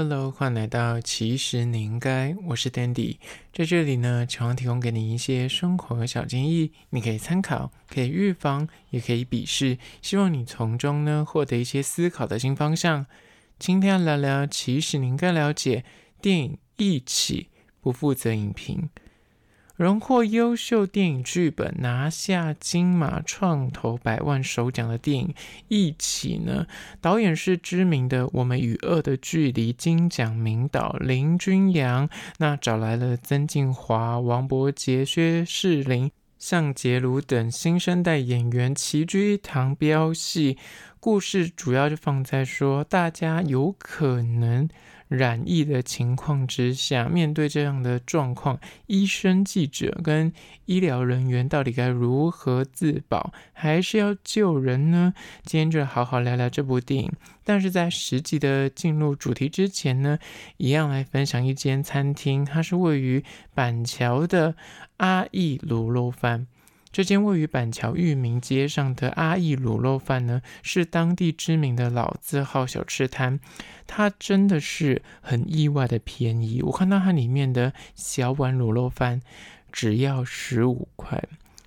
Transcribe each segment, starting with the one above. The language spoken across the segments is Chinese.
Hello，欢迎来到其实你应该，我是 Dandy，在这里呢，希望提供给你一些生活小建议，你可以参考，可以预防，也可以鄙视，希望你从中呢获得一些思考的新方向。今天要聊聊，其实你应该了解电影《一起》，不负责影评。荣获优秀电影剧本、拿下金马创投百万首奖的电影《一起》呢，导演是知名的《我们与恶的距离》金奖名导林君阳，那找来了曾敬华、王柏杰、薛仕凌、项婕如等新生代演员齐聚一堂飙戏。故事主要就放在说，大家有可能。染疫的情况之下，面对这样的状况，医生、记者跟医疗人员到底该如何自保，还是要救人呢？今天就好好聊聊这部电影。但是在实际的进入主题之前呢，一样来分享一间餐厅，它是位于板桥的阿义卤肉饭。这间位于板桥裕民街上的阿义卤肉饭呢，是当地知名的老字号小吃摊。它真的是很意外的便宜，我看到它里面的小碗卤肉饭只要十五块。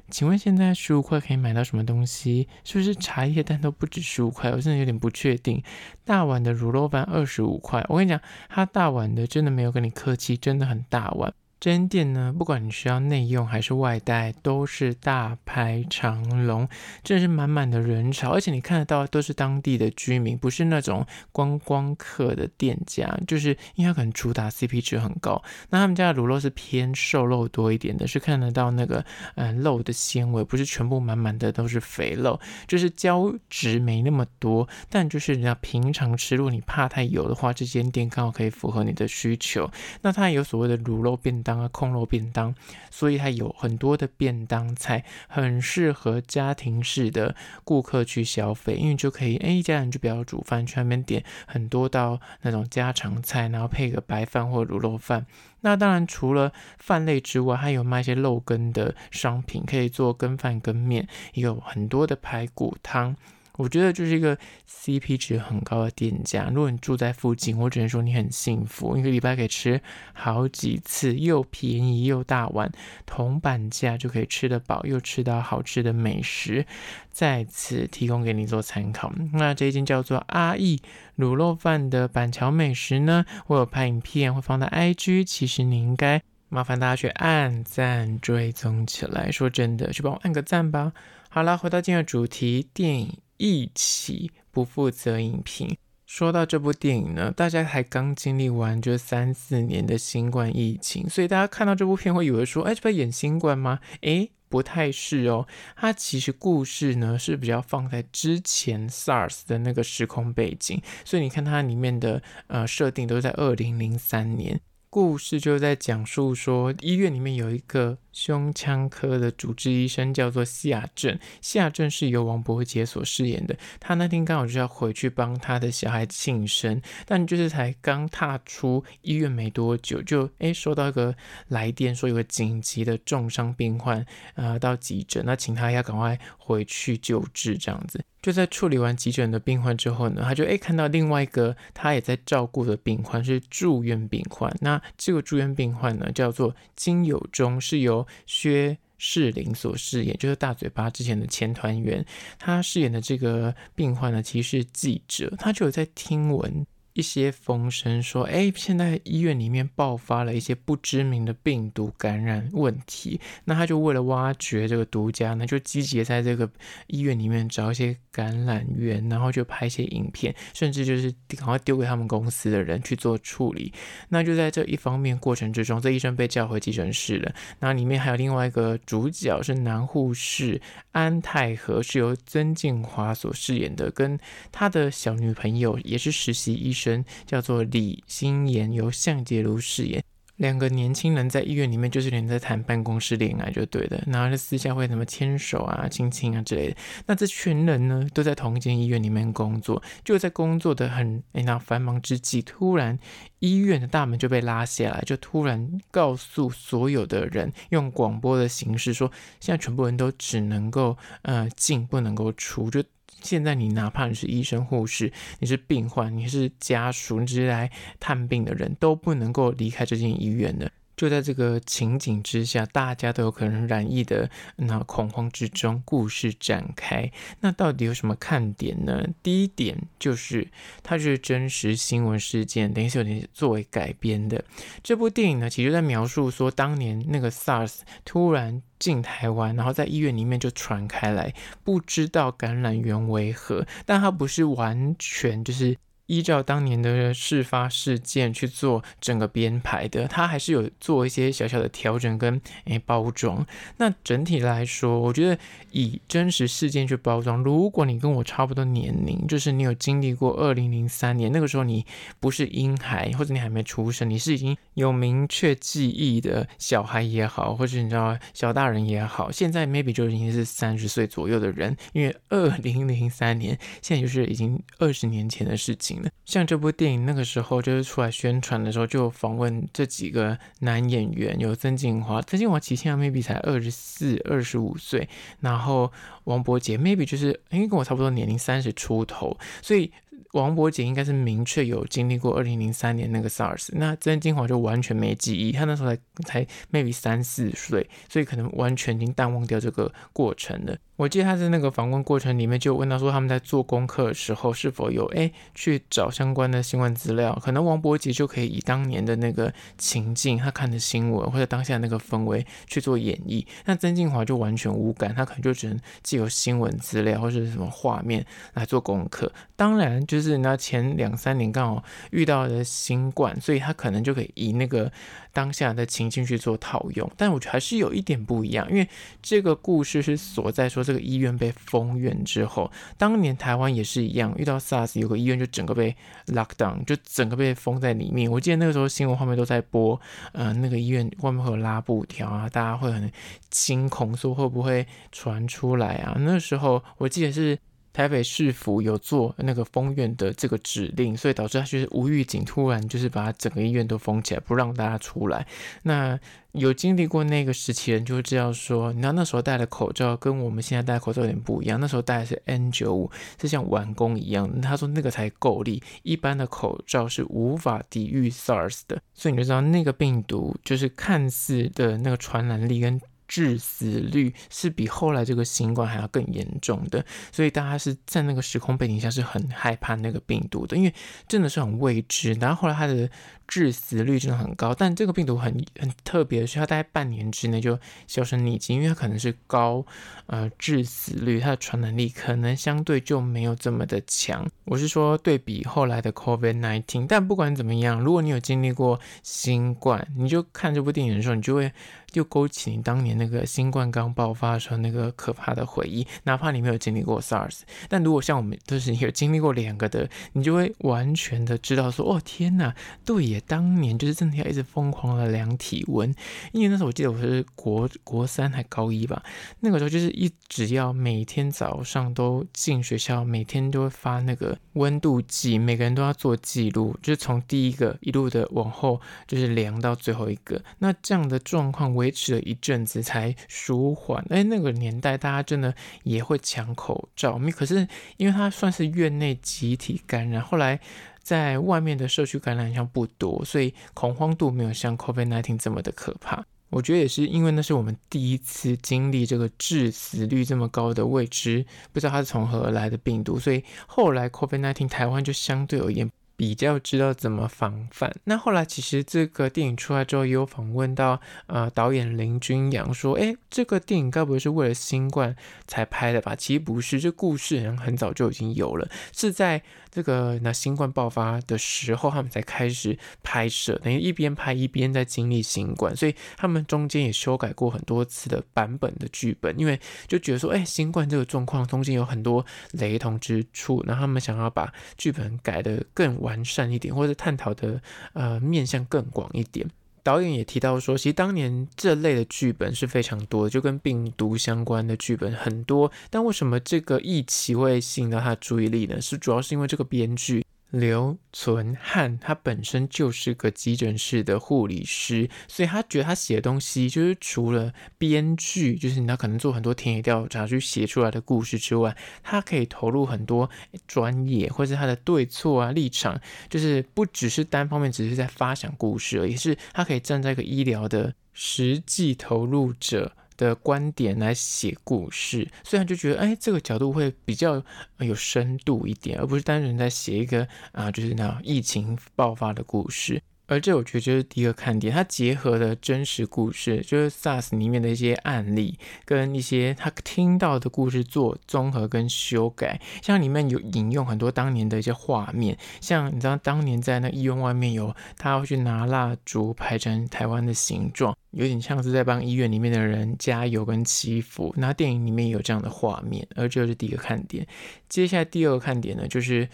请问现在十五块可以买到什么东西？是不是茶叶蛋都不止十五块？我真的有点不确定。大碗的卤肉饭二十五块，我跟你讲，它大碗的真的没有跟你客气，真的很大碗。这间店呢，不管你需要内用还是外带，都是大排长龙，真的是满满的人潮，而且你看得到都是当地的居民，不是那种观光客的店家，就是因为它可能主打 CP 值很高。那他们家的卤肉是偏瘦肉多一点的，是看得到那个嗯肉的纤维，不是全部满满的都是肥肉，就是胶质没那么多。但就是你要平常吃，如果你怕太油的话，这间店刚好可以符合你的需求。那它有所谓的卤肉便当。当控肉便当，所以它有很多的便当菜，很适合家庭式的顾客去消费，因为就可以，哎，一家人就不要煮饭，去那边点很多道那种家常菜，然后配个白饭或卤肉饭。那当然，除了饭类之外，还有卖一些肉羹的商品，可以做羹饭、羹面，也有很多的排骨汤。我觉得就是一个 CP 值很高的店家。如果你住在附近，我只能说你很幸福，一个礼拜可以吃好几次，又便宜又大碗，铜板价就可以吃得饱，又吃到好吃的美食，再次提供给你做参考。那这一间叫做阿义卤肉饭的板桥美食呢，我有拍影片会放在 IG，其实你应该麻烦大家去按赞追踪起来。说真的，去帮我按个赞吧。好了，回到今天的主题，电影。一起不负责影评。说到这部电影呢，大家才刚经历完这三四年的新冠疫情，所以大家看到这部片会以为说，哎，这不演新冠吗？哎，不太是哦。它其实故事呢是比较放在之前 SARS 的那个时空背景，所以你看它里面的呃设定都是在二零零三年，故事就在讲述说医院里面有一个。胸腔科的主治医生叫做夏正，夏正是由王伯杰所饰演的。他那天刚好就要回去帮他的小孩庆生，但就是才刚踏出医院没多久，就诶收到一个来电，说有个紧急的重伤病患，呃，到急诊，那请他要赶快回去救治。这样子，就在处理完急诊的病患之后呢，他就诶看到另外一个他也在照顾的病患是住院病患。那这个住院病患呢，叫做金友中，是由薛仕凌所饰演，就是大嘴巴之前的前团员，他饰演的这个病患呢，其实是记者，他就有在听闻。一些风声说，哎，现在医院里面爆发了一些不知名的病毒感染问题。那他就为了挖掘这个独家呢，就积极在这个医院里面找一些感染源，然后就拍一些影片，甚至就是赶快丢给他们公司的人去做处理。那就在这一方面过程之中，这医生被叫回急诊室了。那里面还有另外一个主角是男护士安泰和，是由曾静华所饰演的，跟他的小女朋友也是实习医生。叫做李心妍，由向杰如饰演。两个年轻人在医院里面就是连在谈办公室恋爱就对的，然后就私下会什么牵手啊、亲亲啊之类的。那这群人呢，都在同一间医院里面工作，就在工作的很哎那繁忙之际，突然医院的大门就被拉下来，就突然告诉所有的人，用广播的形式说，现在全部人都只能够呃进，不能够出，就。现在你哪怕你是医生、护士，你是病患，你是家属，你只是来探病的人，都不能够离开这间医院的。就在这个情景之下，大家都有可能染疫的那恐慌之中，故事展开。那到底有什么看点呢？第一点就是它就是真实新闻事件，等于是有点作为改编的。这部电影呢，其实在描述说，当年那个 SARS 突然进台湾，然后在医院里面就传开来，不知道感染源为何，但它不是完全就是。依照当年的事发事件去做整个编排的，它还是有做一些小小的调整跟诶包装。那整体来说，我觉得以真实事件去包装，如果你跟我差不多年龄，就是你有经历过二零零三年那个时候，你不是婴孩，或者你还没出生，你是已经有明确记忆的小孩也好，或者你知道小大人也好，现在 maybe 就已经是三十岁左右的人，因为二零零三年现在就是已经二十年前的事情。像这部电影那个时候就是出来宣传的时候，就访问这几个男演员，有曾敬驊，曾敬驊其实 maybe 才二十四、二十五岁，然后王柏杰 maybe 就是因为跟我差不多年龄，三十出头，所以。王柏杰应该是明确有经历过二零零三年那个 SARS，那曾敬驊就完全没记忆，他那时候才才 maybe 三四岁，所以可能完全已经淡忘掉这个过程了。我记得他在那个访问过程里面就问到说，他们在做功课的时候是否有哎去找相关的新闻资料，可能王伯杰就可以以当年的那个情境，他看的新闻或者当下那个氛围去做演绎，那曾敬驊就完全无感，他可能就只能借由新闻资料或者什么画面来做功课，当然就是。是那前两三年刚好遇到的新冠，所以他可能就可以以那个当下的情境去做套用。但我觉得还是有一点不一样，因为这个故事是所在说这个医院被封院之后，当年台湾也是一样，遇到 SARS 有个医院就整个被 lock down，就整个被封在里面。我记得那个时候新闻画面都在播，呃，那个医院外面会有拉布条啊，大家会很惊恐，说会不会传出来啊？那时候我记得是。台北市府有做那个封院的这个指令，所以导致他就是无预警，突然就是把整个医院都封起来，不让大家出来。那有经历过那个时期人就会知道说，你知道那时候戴的口罩跟我们现在戴口罩有点不一样，那时候戴的是 N95，是像完工一样。他说那个才够力，一般的口罩是无法抵御 SARS 的，所以你就知道那个病毒就是看似的那个传染力跟。致死率是比后来这个新冠还要更严重的，所以大家是在那个时空背景下是很害怕那个病毒的，因为真的是很未知。然后后来它的致死率真的很高，但这个病毒很很特别的是，它大概半年之内就销声匿迹，因为它可能是高呃致死率，它的传染力可能相对就没有这么的强。我是说对比后来的 COVID-19，但不管怎么样，如果你有经历过新冠，你就看这部电影的时候，你就会。又勾起你当年那个新冠刚爆发的时候那个可怕的回忆，哪怕你没有经历过 SARS，但如果像我们都是有经历过两个的，你就会完全的知道说，哦天呐，对耶，当年就是真的要一直疯狂的量体温，因为那时候我记得我是国国三还高一吧，那个时候就是一直要每天早上都进学校，每天都会发那个温度计，每个人都要做记录，就是从第一个一路的往后就是量到最后一个，那这样的状况我。维持了一阵子才舒缓。哎，那个年代大家真的也会抢口罩，可是因为它算是院内集体感染，后来在外面的社区感染好像不多，所以恐慌度没有像 COVID-19 这么的可怕。我觉得也是因为那是我们第一次经历这个致死率这么高的未知，不知道它是从何而来的病毒，所以后来 COVID-19 台湾就相对而言。比较知道怎么防范。那后来其实这个电影出来之后，也有访问到呃导演林君阳说：“诶，这个电影该不会是为了新冠才拍的吧？”其实不是，这故事好像很早就已经有了，是在这个那新冠爆发的时候，他们才开始拍摄，等于一边拍一边在经历新冠，所以他们中间也修改过很多次的版本的剧本，因为就觉得说，诶，新冠这个状况中间有很多雷同之处，然后他们想要把剧本改得更完。完善一点，或者探讨的呃面向更广一点。导演也提到说，其实当年这类的剧本是非常多的，就跟病毒相关的剧本很多。但为什么这个疫情会吸引到他的注意力呢？是主要是因为这个编剧刘存汉他本身就是个急诊室的护理师，所以他觉得他写的东西就是除了编剧，就是他可能做很多田野调查去写出来的故事之外，他可以投入很多专业或是他的对错啊立场，就是不只是单方面只是在发想故事，而已是他可以站在一个医疗的实际投入者的观点来写故事，虽然就觉得，哎，这个角度会比较有深度一点，而不是单纯在写一个啊，就是那疫情爆发的故事。而这我觉得就是第一个看点，它结合了真实故事，就是 SARS 里面的一些案例，跟一些他听到的故事做综合跟修改。像里面有引用很多当年的一些画面，像你知道当年在那医院外面有他要去拿蜡烛排成台湾的形状，有点像是在帮医院里面的人加油跟祈福。那电影里面有这样的画面，而这就是第一个看点。接下来第二个看点呢，就是。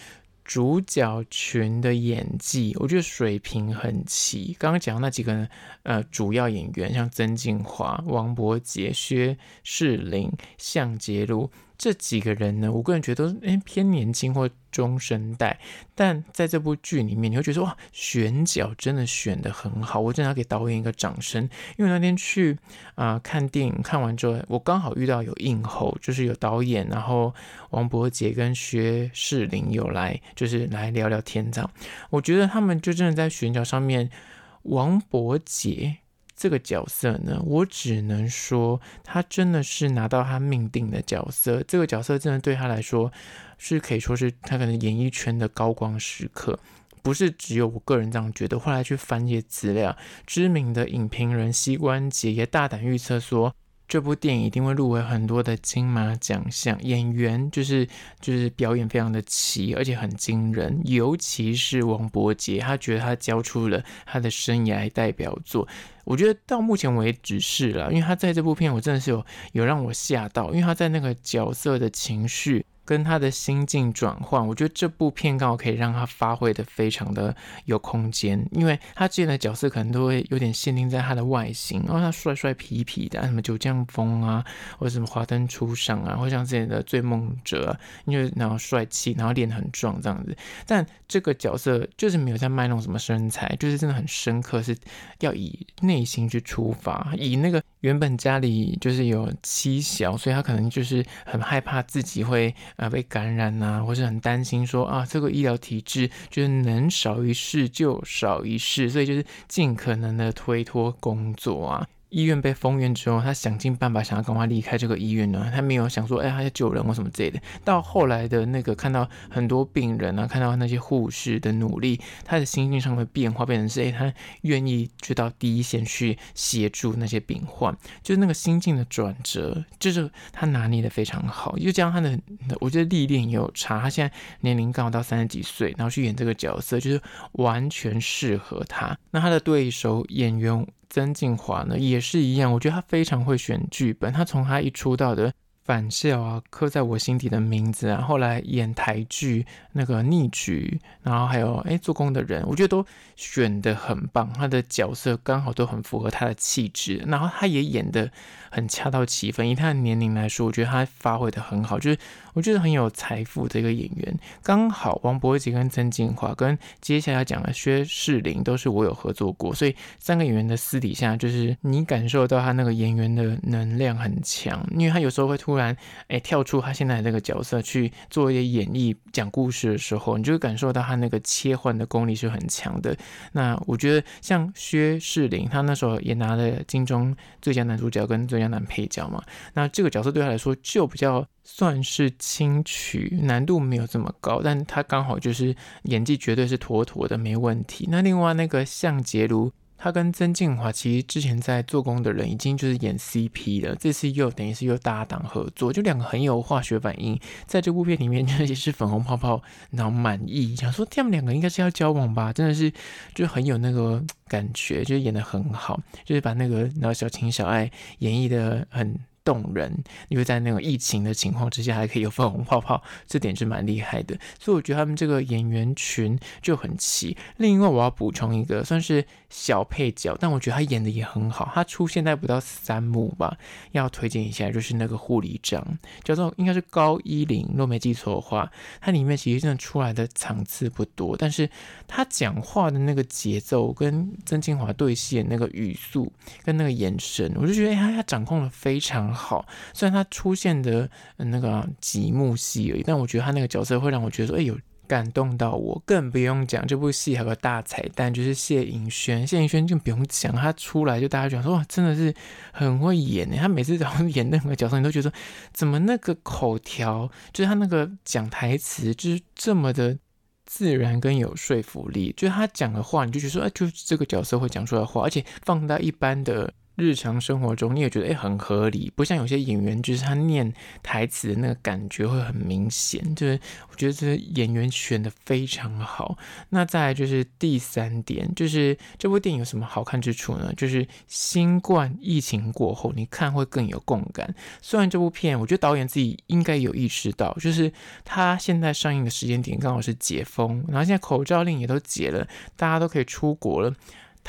主角群的演技，我觉得水平很齐。刚刚讲那几个呃主要演员，像曾敬驊、王柏杰、薛仕凌、项洁如。这几个人呢，我个人觉得都是偏年轻或中生代，但在这部剧里面，你会觉得哇，选角真的选得很好，我真的要给导演一个掌声。因为那天去啊、看电影，看完之后，我刚好遇到有映后，就是有导演，然后王伯杰跟薛仕凌有来，就是来聊聊天这样。我觉得他们就真的在选角上面，王伯杰。这个角色呢，我只能说他真的是拿到他命定的角色。这个角色真的对他来说是可以说是他可能演艺圈的高光时刻，不是只有我个人这样觉得。后来去翻一些资料，知名的影评人膝关节也大胆预测说。这部电影一定会入围很多的金马奖项，演员就是就是表演非常的齐，而且很惊人。尤其是王柏杰，他觉得他交出了他的生涯代表作。我觉得到目前为止是了，因为他在这部片，我真的是有有让我吓到，因为他在那个角色的情绪。跟他的心境转换，我觉得这部片刚好可以让他发挥的非常的有空间，因为他之前的角色可能都会有点限定在他的外形，然后他帅帅痞痞的，什么九降风啊，或者什么华灯初上啊，或像之前的醉梦者，因为然后帅气，然后脸很壮这样子，但这个角色就是没有在卖弄什么身材，就是真的很深刻，是要以内心去出发，以那个原本家里就是有妻小，所以他可能就是很害怕自己会。啊，被感染啊，或是很担心说啊，这个医疗体制就是能少一事就少一事，所以就是尽可能的推脱工作啊。医院被封院之后，他想尽办法想要赶快离开这个医院呢。他没有想说，哎，他要救人或什么之类的。到后来的那个看到很多病人啊，看到那些护士的努力，他的心境上的变化变成是，哎，他愿意去到第一线去协助那些病患，就是那个心境的转折，就是他拿捏的非常好。又加上他的，我觉得历练也有差。他现在年龄刚好到三十几岁，然后去演这个角色，就是完全适合他。那他的对手演员。曾敬驊呢也是一样，我觉得他非常会选剧本。他从他一出道的反校啊，刻在我心底的名字啊，后来演台剧那个逆局，然后还有哎做工的人，我觉得都选得很棒。他的角色刚好都很符合他的气质，然后他也演的很恰到其分。以他的年龄来说，我觉得他发挥的很好，就是。我觉得很有财富的一个演员，刚好王柏杰跟曾静华跟接下来讲的薛仕凌都是我有合作过，所以三个演员的私底下就是你感受到他那个演员的能量很强，因为他有时候会突然哎跳出他现在的那个角色去做一些演绎讲故事的时候，你就会感受到他那个切换的功力是很强的。那我觉得像薛仕凌，他那时候也拿了金钟最佳男主角跟最佳男配角嘛，那这个角色对他来说就比较。算是轻取，难度没有这么高，但他刚好就是演技绝对是妥妥的，没问题。那另外那个项洁如，他跟曾敬驊其实之前在做工的人已经就是演 CP 了，这次又等于是又搭档合作，就两个很有化学反应，在这部片里面 也是粉红泡泡，然后满意，想说他们两个应该是要交往吧，真的是就很有那个感觉，就演的很好，就是把那个然后小情小爱演绎的很。动人，因为在那个疫情的情况之下，还可以有粉红泡泡，这点是蛮厉害的。所以我觉得他们这个演员群就很齐。另外，我要补充一个算是小配角，但我觉得他演的也很好。他出现在不到三幕吧，要推荐一下，就是那个护理长，叫做应该是高一零，若没记错的话，他里面其实真的出来的场次不多，但是他讲话的那个节奏跟曾敬驊对戏的那个语速跟那个眼神，我就觉得他他掌控的非常好。虽然他出现的那个几幕戏而已，但我觉得他那个角色会让我觉得说，哎呦。感动到我，更不用讲这部戏还有个大彩蛋，就是谢盈萱。谢盈萱就不用讲，他出来就大家讲说哇，真的是很会演诶。他每次只要演任何角色，你都觉得怎么那个口条，就是他那个讲台词，就是这么的自然跟有说服力。就是他讲的话，你就觉得说，哎，就是这个角色会讲出来的话，而且放到一般的。日常生活中你也觉得诶很合理，不像有些演员就是他念台词的那个感觉会很明显，就是我觉得这演员选的非常好。那再就是第三点，就是这部电影有什么好看之处呢？就是新冠疫情过后，你看会更有共感。虽然这部片，我觉得导演自己应该有意识到，就是他现在上映的时间点刚好是解封，然后现在口罩令也都解了，大家都可以出国了。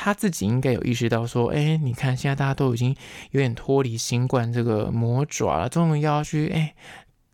他自己应该有意识到，说，哎，你看，现在大家都已经有点脱离新冠这个魔爪了，终于要去，哎，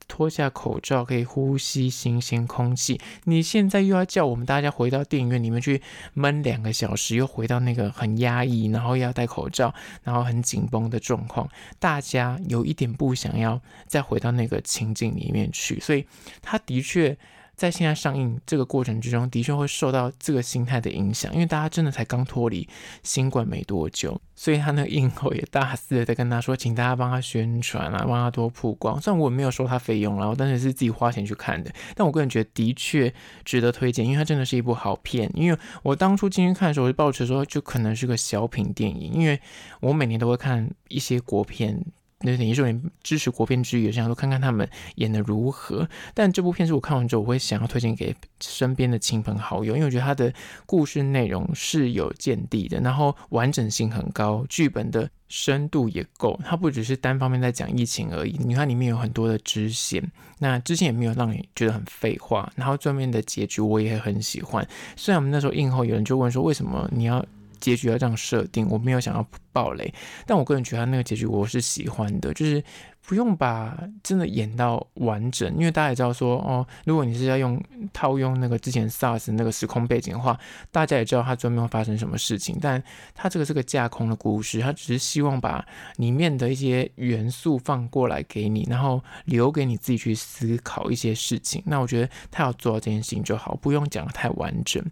脱下口罩，可以呼吸新鲜空气。你现在又要叫我们大家回到电影院里面去闷两个小时，又回到那个很压抑，然后要戴口罩，然后很紧绷的状况，大家有一点不想要再回到那个情境里面去，所以他的确。在现在上映这个过程之中，的确会受到这个心态的影响，因为大家真的才刚脱离新冠没多久，所以他那个映后也大肆的在跟他说，请大家帮他宣传啊，帮他多曝光。虽然我没有收他费用，然后但是是自己花钱去看的，但我个人觉得的确值得推荐，因为它真的是一部好片。因为我当初进去看的时候，我就抱持说，就可能是个小品电影，因为我每年都会看一些国片。那等于说，你支持国片之余，也想说看看他们演的如何。但这部片是我看完之后，我会想要推荐给身边的亲朋好友，因为我觉得它的故事内容是有见地的，然后完整性很高，剧本的深度也够。它不只是单方面在讲疫情而已，你看里面有很多的支线，那支线也没有让你觉得很废话。然后最后面的结局我也很喜欢。虽然我们那时候映后有人就问说，为什么你要？结局要这样设定，我没有想要暴雷，但我个人觉得他那个结局我是喜欢的，就是。不用把真的演到完整，因为大家也知道说哦，如果你是要用套用那个之前 SARS 那个时空背景的话，大家也知道它专门会发生什么事情。但它这个是个架空的故事，它只是希望把里面的一些元素放过来给你，然后留给你自己去思考一些事情。那我觉得他要做到这件事情就好，不用讲得太完整。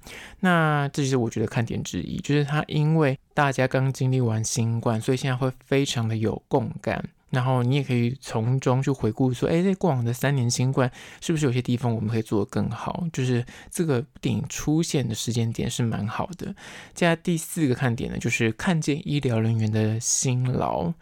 那这就是我觉得看点之一，就是他因为大家刚经历完新冠，所以现在会非常的有共感。然后你也可以从中去回顾说，哎，在过往的三年新冠，是不是有些地方我们可以做得更好？就是这个电影出现的时间点是蛮好的。接下来第四个看点呢，就是看见医疗人员的辛劳。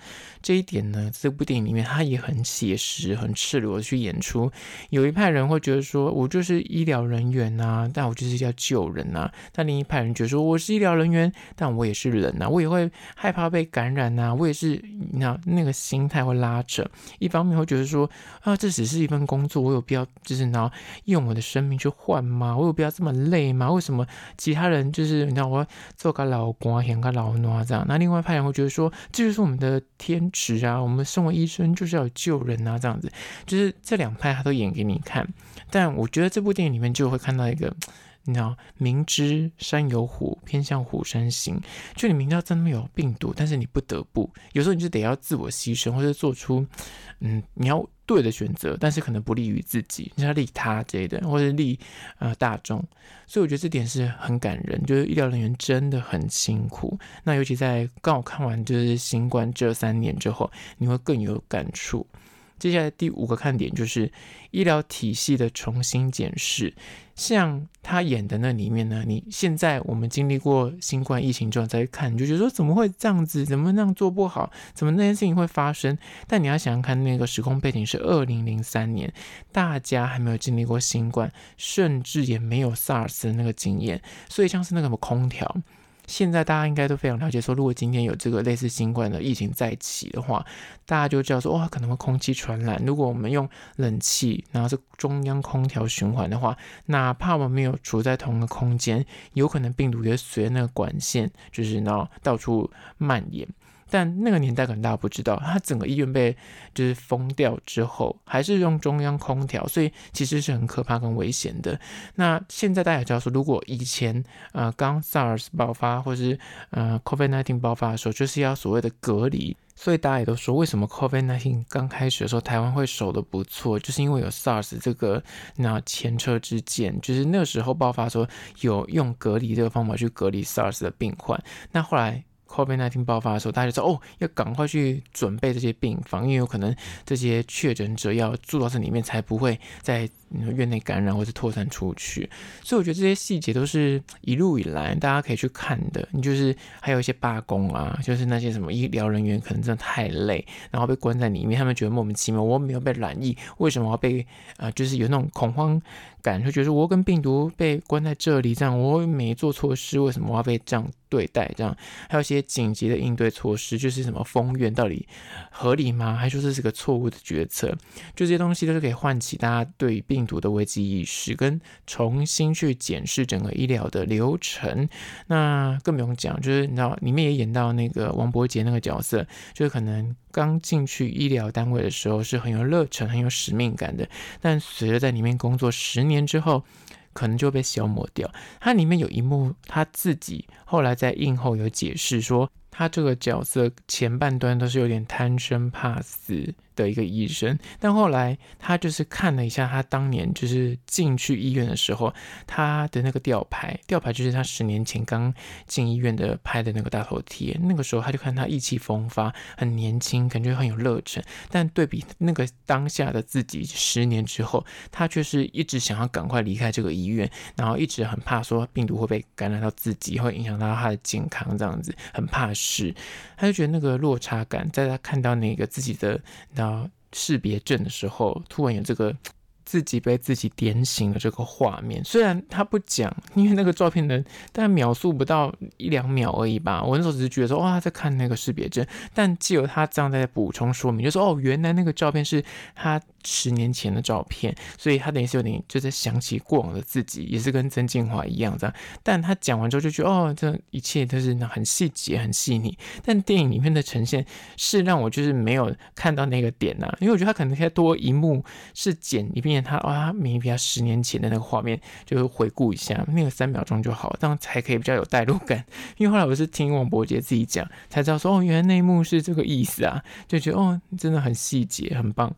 这一点呢，这部电影里面它也很写实、很赤裸的去演出。有一派人会觉得说，我就是医疗人员呐、但我就是要救人呐、但另一派人觉得说，我是医疗人员，但我也是人呐、我也会害怕被感染呐、我也是那那个心态。会拉扯，一方面会觉得说啊，这只是一份工作，我有必要就是拿用我的生命去换吗？我有必要这么累吗？为什么其他人就是你知道我要做个老公啊，演个老奴啊这样？那另外一派人会觉得说，这就是我们的天职啊，我们身为医生就是要救人啊，这样子，就是这两派他都演给你看。但我觉得这部电影里面就会看到一个。你知道，明知山有虎，偏向虎山行。就你明知道真的有病毒，但是你不得不，有时候你就得要自我牺牲，或者做出，嗯，你要对的选择，但是可能不利于自己，你要利他之类的，或者利呃大众。所以我觉得这点是很感人，就是医疗人员真的很辛苦。那尤其在刚好看完就是新冠这三年之后，你会更有感触。接下来第五个看点就是医疗体系的重新检视，像他演的那里面呢，你现在我们经历过新冠疫情之后再看，你就觉得说怎么会这样子，怎么那样做不好，怎么那件事情会发生？但你要想想看，那个时空背景是二零零三年，大家还没有经历过新冠，甚至也没有 SARS 的那个经验，所以像是那个什么空调。现在大家应该都非常了解，说如果今天有这个类似新冠的疫情再起的话，大家就知道说哇，可能会空气传染。如果我们用冷气，然后是中央空调循环的话，哪怕我们没有处在同一个空间，有可能病毒也随那个管线，就是呢到处蔓延。但那个年代可能大家不知道，他整个医院被就是封掉之后，还是用中央空调，所以其实是很可怕跟危险的。那现在大家也知道说，如果以前呃刚 SARS 爆发或是呃 COVID-19 爆发的时候，就是要所谓的隔离，所以大家也都说，为什么 COVID-19 刚开始的时候台湾会守得不错，就是因为有 SARS 这个那前车之鉴，就是那个时候爆发说有用隔离这个方法去隔离 SARS 的病患，那后来。COVID-19 爆发的时候，大家就说：“哦，要赶快去准备这些病房，因为有可能这些确诊者要住到这里面，才不会在院内感染或者扩散出去。”所以我觉得这些细节都是一路以来大家可以去看的。你就是还有一些罢工啊，就是那些什么医疗人员可能真的太累，然后被关在里面，他们觉得莫名其妙，我没有被染疫，为什么要被啊、就是有那种恐慌感，就觉得我跟病毒被关在这里，这样我没做错事，为什么我要被这样？对待这样，还有一些紧急的应对措施，就是什么封院到底合理吗？还说这是个错误的决策？就这些东西都是可以唤起大家对病毒的危机意识，跟重新去检视整个医疗的流程。那更不用讲，就是你知道里面也演到那个王柏杰那个角色，就是可能刚进去医疗单位的时候是很有热忱、很有使命感的，但随着在里面工作十年之后。可能就被消磨掉。它里面有一幕，他自己后来在映后有解释说，他这个角色前半段都是有点贪生怕死。的一个医生，但后来他就是看了一下他当年就是进去医院的时候，他的那个吊牌，吊牌就是他十年前刚进医院的拍的那个大头贴。那个时候他就看他意气风发，很年轻，感觉很有热忱。但对比那个当下的自己，十年之后，他却是一直想要赶快离开这个医院，然后一直很怕说病毒会被感染到自己，会影响到他的健康，这样子很怕事。他就觉得那个落差感，在他看到那个自己的，然后识别证的时候，突然有这个自己被自己点醒的这个画面。虽然他不讲，因为那个照片呢，大概秒数不到一两秒而已吧。我那时候只是觉得说，哇，他在看那个识别证。但既有他这样在补充说明，就说哦，原来那个照片是他。十年前的照片，所以他等于是有点就在想起过往的自己，也是跟曾敬驊一样这样。但他讲完之后就觉得，哦，这一切都是很细节、很细腻。但电影里面的呈现是让我就是没有看到那个点呐、啊，因为我觉得他可能可以多一幕是剪一遍他啊，明明比较十年前的那个画面，就是回顾一下那个三秒钟就好，这样才可以比较有代入感。因为后来我是听王柏杰自己讲，才知道说，哦，原来那一幕是这个意思啊，就觉得哦，真的很细节，很棒。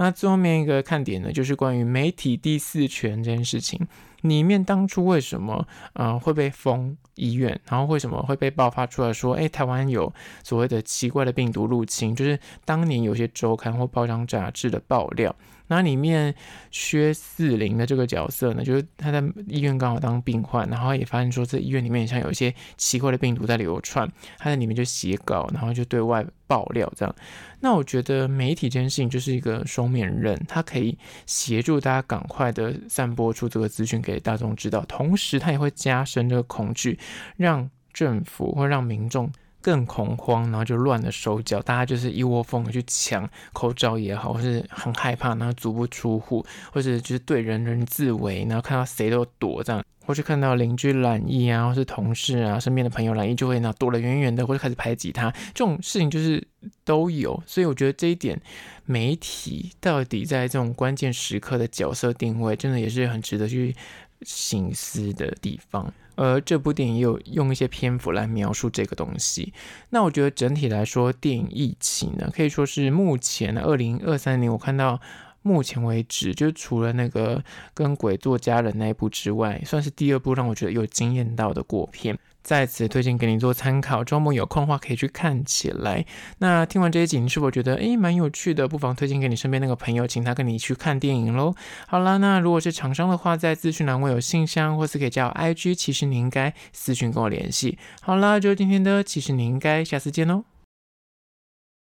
那最后面一个看点呢，就是关于媒体第四权这件事情。里面当初为什么呃会被封医院，然后为什么会被爆发出来说，哎，台湾有所谓的奇怪的病毒入侵？就是当年有些周刊或报章杂志的爆料。那里面薛四零的这个角色呢，就是他在医院刚好当病患，然后也发现说这医院里面像有一些奇怪的病毒在流窜，他在里面就写稿，然后就对外爆料这样。那我觉得媒体这件事情就是一个双面刃，它可以协助大家赶快的散播出这个资讯给大众知道，同时它也会加深这个恐惧，让政府或让民众。更恐慌，然后就乱了手脚，大家就是一窝蜂的去抢口罩也好，或是很害怕，然后足不出户，或者就是对人人自危，然后看到谁都躲这样，或是看到邻居染疫啊，或是同事啊，身边的朋友染疫，就会那躲得远远的，或者开始排挤他，这种事情就是都有。所以我觉得这一点，媒体到底在这种关键时刻的角色定位，真的也是很值得去省思的地方。而这部电影也有用一些篇幅来描述这个东西。那我觉得整体来说，电影《疫情》呢，可以说是目前的二零二三年我看到目前为止，就除了那个跟鬼做家人那一部之外，算是第二部让我觉得有惊艳到的国片。在此推荐给你做参考，周末有空的话可以去看起来。那听完这些景，你是否觉得诶蛮有趣的？不妨推荐给你身边那个朋友，请他跟你去看电影喽。好啦，那如果是厂商的话，在资讯栏我有信箱，或是可以加我 IG，其实你应该私讯跟我联系。好啦，就今天的，其实你应该下次见喽。